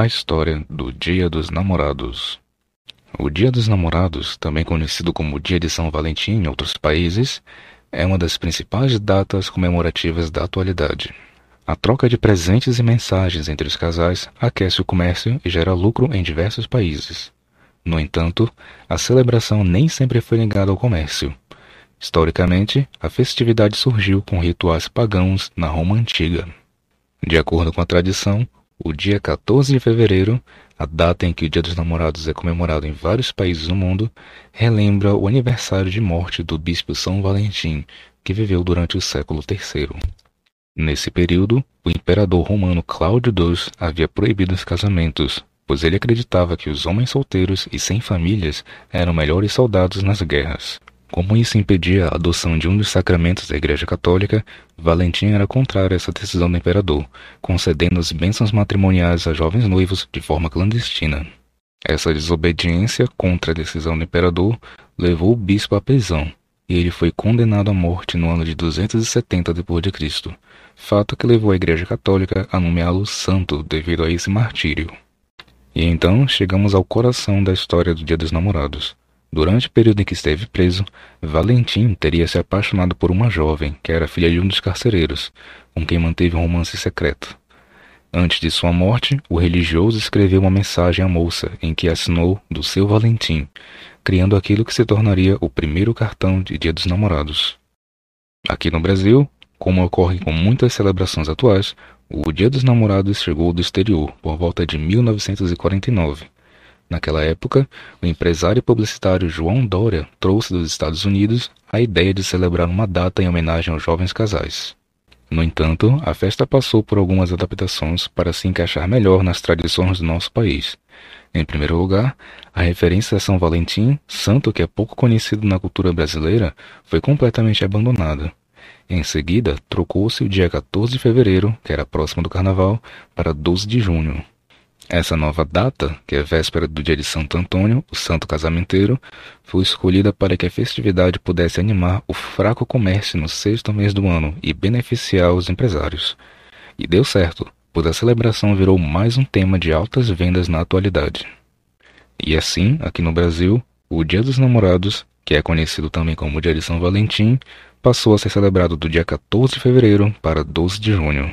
A história do Dia dos Namorados. O Dia dos Namorados, também conhecido como Dia de São Valentim em outros países, é uma das principais datas comemorativas da atualidade. A troca de presentes e mensagens entre os casais aquece o comércio e gera lucro em diversos países. No entanto, a celebração nem sempre foi ligada ao comércio. Historicamente, a festividade surgiu com rituais pagãos na Roma antiga. De acordo com a tradição, o dia 14 de fevereiro, a data em que o Dia dos Namorados é comemorado em vários países do mundo, relembra o aniversário de morte do bispo São Valentim, que viveu durante o século III. Nesse período, o imperador romano Cláudio II havia proibido os casamentos, pois ele acreditava que os homens solteiros e sem famílias eram melhores soldados nas guerras. Como isso impedia a adoção de um dos sacramentos da Igreja Católica, Valentim era contrário a essa decisão do imperador, concedendo as bênçãos matrimoniais a jovens noivos de forma clandestina. Essa desobediência contra a decisão do imperador levou o bispo à prisão, e ele foi condenado à morte no ano de 270 d.C., fato que levou a Igreja Católica a nomeá-lo santo devido a esse martírio. E então chegamos ao coração da história do Dia dos Namorados. Durante o período em que esteve preso, Valentim teria se apaixonado por uma jovem, que era filha de um dos carcereiros, com quem manteve um romance secreto. Antes de sua morte, o religioso escreveu uma mensagem à moça em que assinou do seu Valentim, criando aquilo que se tornaria o primeiro cartão de Dia dos Namorados. Aqui no Brasil, como ocorre com muitas celebrações atuais, o Dia dos Namorados chegou do exterior por volta de 1949 Naquela época, o empresário publicitário João Dória trouxe dos Estados Unidos a ideia de celebrar uma data em homenagem aos jovens casais. No entanto, a festa passou por algumas adaptações para se encaixar melhor nas tradições do nosso país. Em primeiro lugar, a referência a São Valentim, santo que é pouco conhecido na cultura brasileira, foi completamente abandonada. Em seguida, trocou-se o dia 14 de fevereiro, que era próximo do carnaval, para 12 de junho. Essa nova data, que é véspera do dia de Santo Antônio, o santo casamenteiro, foi escolhida para que a festividade pudesse animar o fraco comércio no sexto mês do ano e beneficiar os empresários. E deu certo, pois a celebração virou mais um tema de altas vendas na atualidade. E assim, aqui no Brasil, o Dia dos Namorados, que é conhecido também como Dia de São Valentim, passou a ser celebrado do dia 14 de fevereiro para 12 de junho.